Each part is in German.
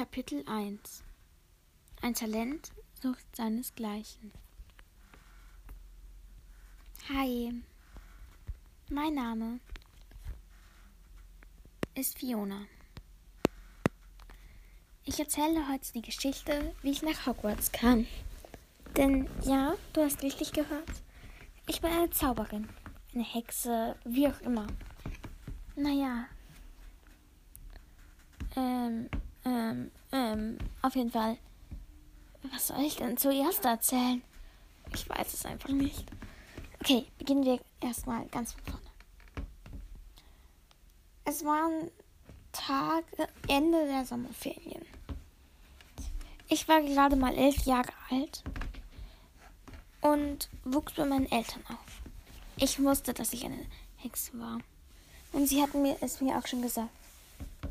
Kapitel 1 Ein Talent sucht seinesgleichen. Hi, mein Name ist Fiona. Ich erzähle heute die Geschichte, wie ich nach Hogwarts kam. Denn ja, du hast richtig gehört. Ich bin eine Zauberin, eine Hexe, wie auch immer. Naja. Ähm, ähm, ähm, auf jeden Fall. Was soll ich denn zuerst erzählen? Ich weiß es einfach nicht. Okay, beginnen wir erstmal ganz von vorne. Es waren Tag, Ende der Sommerferien. Ich war gerade mal elf Jahre alt und wuchs bei meinen Eltern auf. Ich wusste, dass ich eine Hexe war. Und sie hatten mir es mir auch schon gesagt.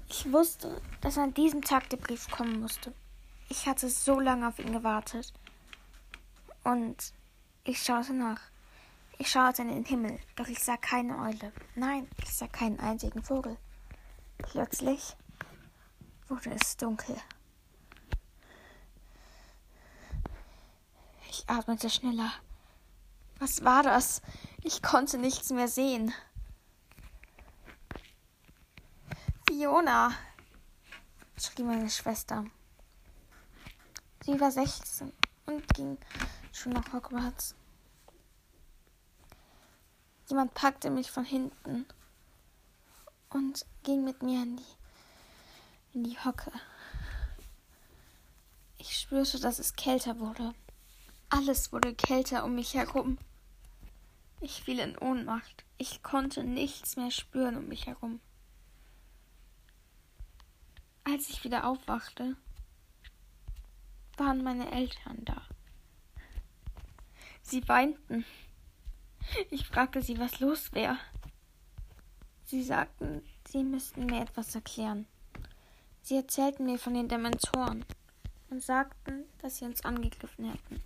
Ich wusste, dass an diesem Tag der Brief kommen musste. Ich hatte so lange auf ihn gewartet. Und ich schaute nach. Ich schaute in den Himmel, doch ich sah keine Eule. Nein, ich sah keinen einzigen Vogel. Plötzlich wurde es dunkel. Ich atmete schneller. Was war das? Ich konnte nichts mehr sehen. Fiona, schrie meine Schwester. Sie war 16 und ging schon nach Hogwarts. Jemand packte mich von hinten und ging mit mir in die, in die Hocke. Ich spürte, dass es kälter wurde. Alles wurde kälter um mich herum. Ich fiel in Ohnmacht. Ich konnte nichts mehr spüren um mich herum. Als ich wieder aufwachte, waren meine Eltern da. Sie weinten. Ich fragte sie, was los wäre. Sie sagten, sie müssten mir etwas erklären. Sie erzählten mir von den Dementoren und sagten, dass sie uns angegriffen hätten.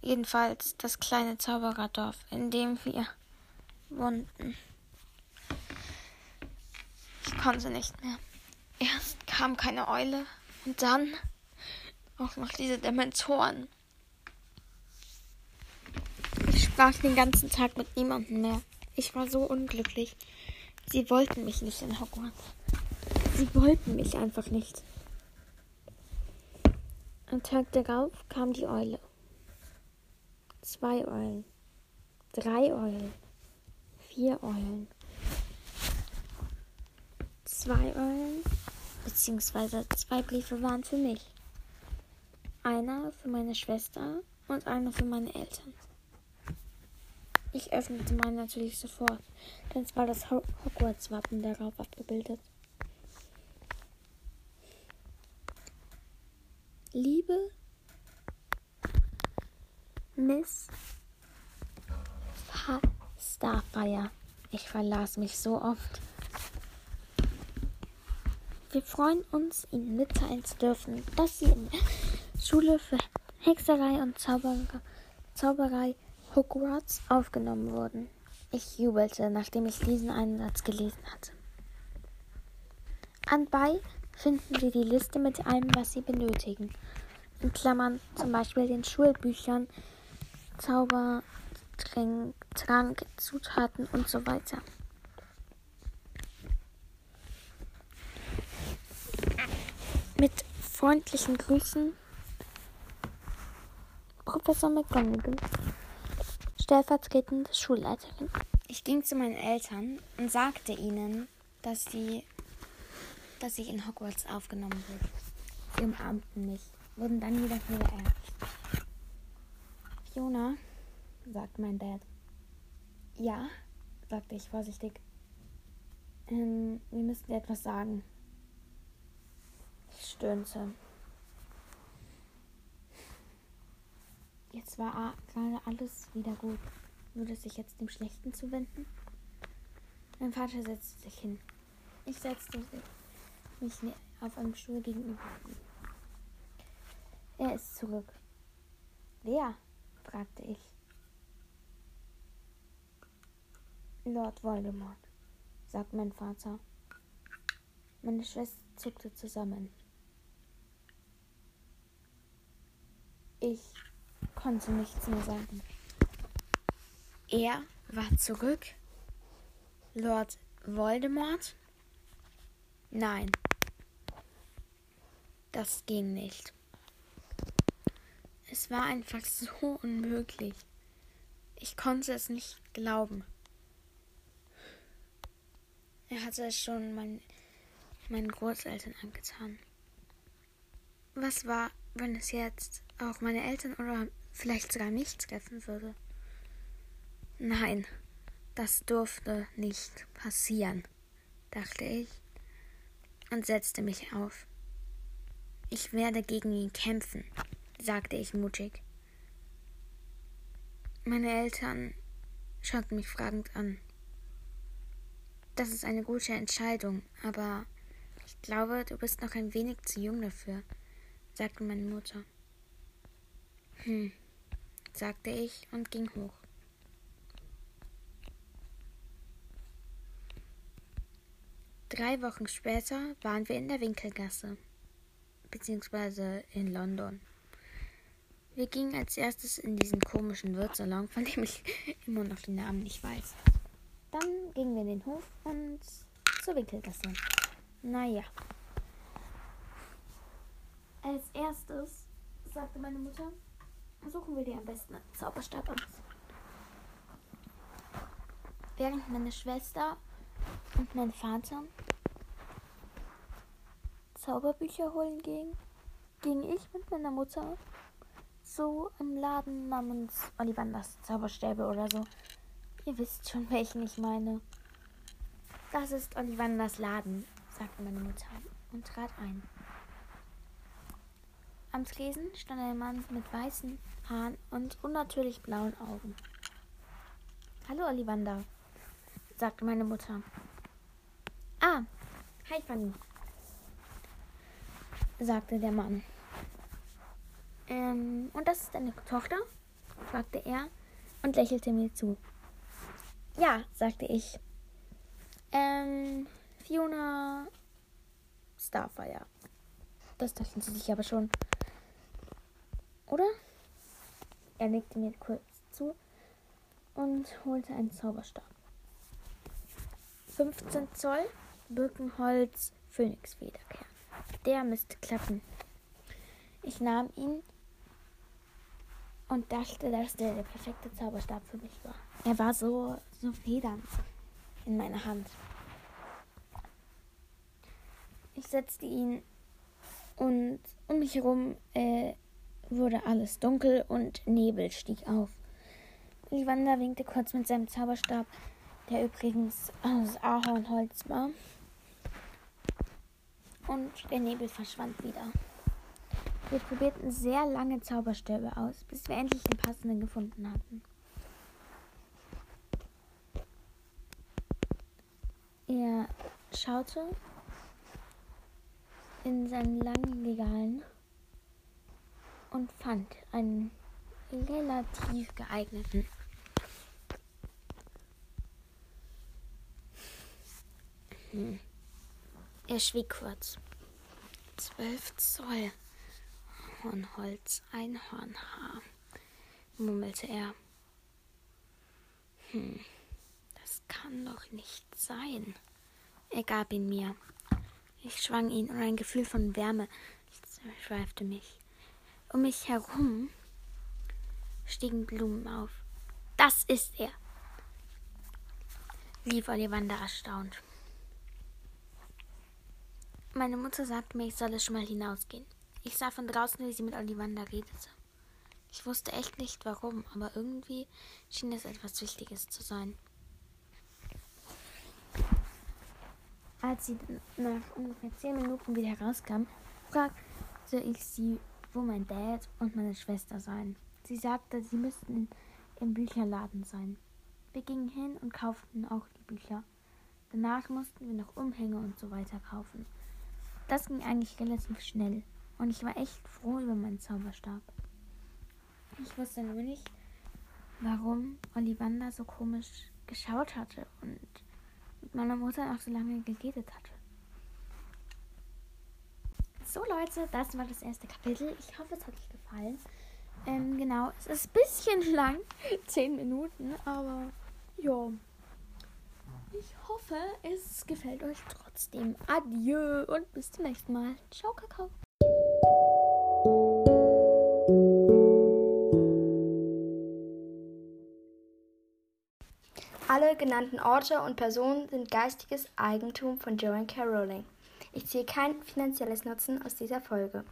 Jedenfalls das kleine Zaubererdorf, in dem wir wohnten. Ich konnte nicht mehr. Erst kam keine Eule und dann auch noch diese Dementoren. Ich sprach den ganzen Tag mit niemandem mehr. Ich war so unglücklich. Sie wollten mich nicht in Hogwarts. Sie wollten mich einfach nicht. Am Tag darauf kam die Eule. Zwei Eulen. Drei Eulen. Vier Eulen. Zwei Eulen beziehungsweise zwei Briefe waren für mich. Einer für meine Schwester und einer für meine Eltern. Ich öffnete meinen natürlich sofort, denn es war das Hogwarts-Wappen darauf abgebildet. Liebe Miss Starfire. Ich verlas mich so oft. Wir freuen uns, Ihnen mitteilen zu dürfen, dass Sie in der Schule für Hexerei und Zauberei, Zauberei Hogwarts aufgenommen wurden. Ich jubelte, nachdem ich diesen einen Satz gelesen hatte. Anbei finden Sie die Liste mit allem, was Sie benötigen. In Klammern zum Beispiel den Schulbüchern, Zauber, Trank, Zutaten und so weiter. Mit freundlichen Grüßen, Professor McGonagall, stellvertretende Schulleiterin. Ich ging zu meinen Eltern und sagte ihnen, dass sie, dass ich in Hogwarts aufgenommen wurde. Sie umarmten mich, wurden dann wieder verehrt. Fiona, sagte mein Dad. Ja, sagte ich vorsichtig. Ähm, wir müssen dir etwas sagen stöhnte. Jetzt war gerade alles wieder gut. Würde sich jetzt dem Schlechten zuwenden? Mein Vater setzte sich hin. Ich setzte mich ne- auf einem Stuhl gegenüber ihm. Er ist zurück. Wer? fragte ich. Lord Voldemort, sagte mein Vater. Meine Schwester zuckte zusammen. Ich konnte nichts mehr sagen. Er war zurück. Lord Voldemort? Nein. Das ging nicht. Es war einfach so unmöglich. Ich konnte es nicht glauben. Er hatte es schon mein, meinen Großeltern angetan. Was war, wenn es jetzt auch meine Eltern oder vielleicht sogar mich treffen würde? Nein, das durfte nicht passieren, dachte ich und setzte mich auf. Ich werde gegen ihn kämpfen, sagte ich mutig. Meine Eltern schauten mich fragend an. Das ist eine gute Entscheidung, aber ich glaube, du bist noch ein wenig zu jung dafür, sagte meine Mutter. Hm, sagte ich und ging hoch. Drei Wochen später waren wir in der Winkelgasse, beziehungsweise in London. Wir gingen als erstes in diesen komischen Wirtssalon, von dem ich immer noch den Namen nicht weiß. Dann gingen wir in den Hof und zur Winkelgasse. Naja. Als erstes, sagte meine Mutter, suchen wir dir am besten einen Zauberstab aus. Während meine Schwester und mein Vater Zauberbücher holen ging, ging ich mit meiner Mutter so im Laden namens Ollivanders Zauberstäbe oder so. Ihr wisst schon, welchen ich meine. Das ist Ollivanders Laden, sagte meine Mutter und trat ein. Am Tresen stand ein Mann mit weißen Haaren und unnatürlich blauen Augen. Hallo Ollivander, sagte meine Mutter. Ah, hi Fanny, sagte der Mann. Ähm, und das ist deine Tochter? fragte er und lächelte mir zu. Ja, sagte ich. Ähm, Fiona Starfire. Das dachten sie sich aber schon. Oder? Er nickte mir kurz zu und holte einen Zauberstab. 15 Zoll, Birkenholz, Phönixfederkern. Der müsste klappen. Ich nahm ihn und dachte, dass der der perfekte Zauberstab für mich war. Er war so, so federnd in meiner Hand. Ich setzte ihn und um mich herum äh, wurde alles dunkel und Nebel stieg auf. Livander winkte kurz mit seinem Zauberstab, der übrigens aus Ahornholz war. Und der Nebel verschwand wieder. Wir probierten sehr lange Zauberstäbe aus, bis wir endlich den passenden gefunden hatten. Er schaute in seinen langen Regalen und fand einen relativ geeigneten. Hm. Er schwieg kurz. Zwölf Zoll. Ahornholz, Einhornhaar, murmelte er. Hm, das kann doch nicht sein. Er gab ihn mir. Ich schwang ihn und ein Gefühl von Wärme schweifte mich. Um mich herum stiegen Blumen auf. Das ist er, rief Ollivander erstaunt. Meine Mutter sagte mir, ich solle schon mal hinausgehen. Ich sah von draußen, wie sie mit Ollivander redete. Ich wusste echt nicht warum, aber irgendwie schien es etwas Wichtiges zu sein. Als sie nach ungefähr zehn Minuten wieder herauskam, fragte ich sie, wo mein Dad und meine Schwester seien. Sie sagte, sie müssten im Bücherladen sein. Wir gingen hin und kauften auch die Bücher. Danach mussten wir noch Umhänge und so weiter kaufen. Das ging eigentlich relativ schnell. Und ich war echt froh über meinen Zauberstab. Ich wusste nur nicht, warum Ollivander so komisch geschaut hatte und mit meiner Mutter auch so lange geredet hatte. So Leute, das war das erste Kapitel. Ich hoffe, es hat euch gefallen. Ähm, genau, es ist ein bisschen lang, zehn Minuten, aber ja. Ich hoffe, es gefällt euch trotzdem. Adieu und bis zum nächsten Mal. Ciao, Kakao. Alle genannten Orte und Personen sind geistiges Eigentum von Joanne K. Rowling. Ich ziehe kein finanzielles Nutzen aus dieser Folge.